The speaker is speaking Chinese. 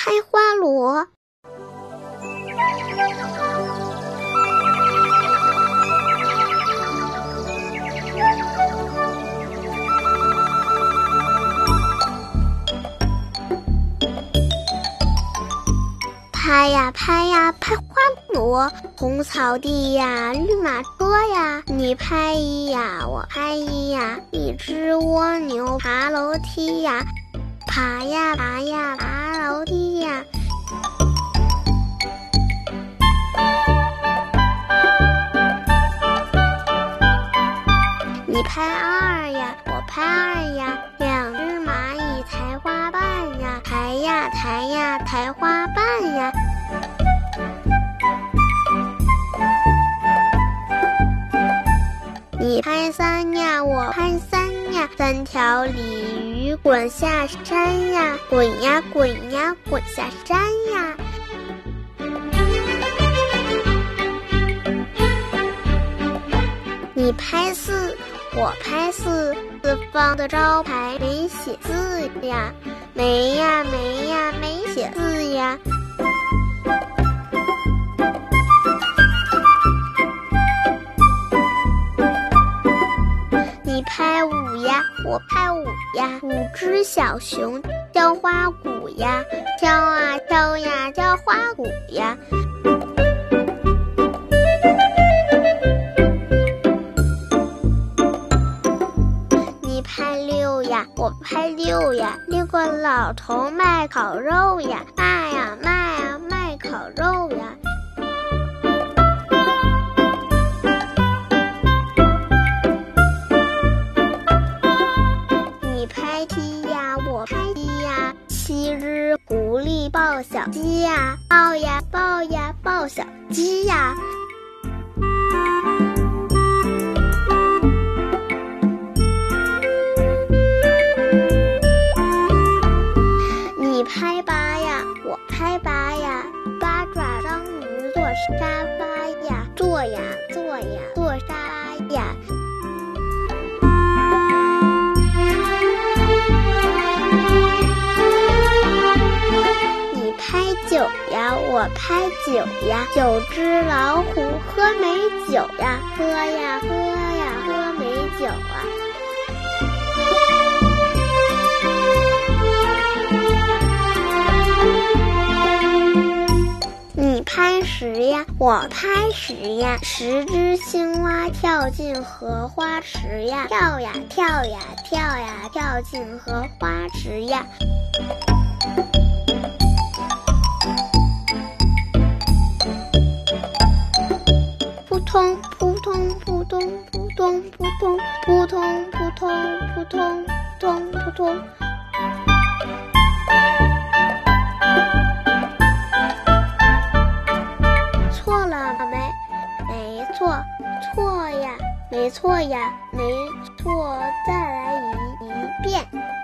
拍花螺。拍呀拍呀拍花螺，红草地呀，绿马车呀，你拍一呀，我拍一呀，一只蜗牛爬楼梯呀，爬呀爬呀爬楼梯呀。你拍二呀，我拍二呀，两只蚂蚁抬花瓣呀，抬呀抬呀抬花瓣呀。你拍三呀，我拍三呀，三条鲤鱼滚下山呀，滚呀滚呀滚下山呀。你拍四，我拍四，四方的招牌没写字呀，没呀没呀没写字呀。拍五呀，我拍五呀，五只小熊敲花鼓呀，敲啊敲呀敲花鼓呀。你拍六呀，我拍六呀，六个老头卖烤肉呀，卖呀卖呀卖烤肉呀。七呀，我拍七呀，七只狐狸抱小鸡呀，抱呀抱呀抱小鸡呀。你拍八呀，我拍八呀，八爪章鱼坐沙发呀，坐呀坐呀坐沙发呀。呀，我拍九呀，九只老虎喝美酒呀，喝呀喝呀喝美酒啊。你拍十呀，我拍十呀，十只青蛙跳进荷花池呀，跳呀跳呀跳呀跳进荷花池呀。通扑通扑通扑通扑通扑通扑通扑通扑通扑通。错了没？没错，错呀，没错呀，没错，再来一一遍。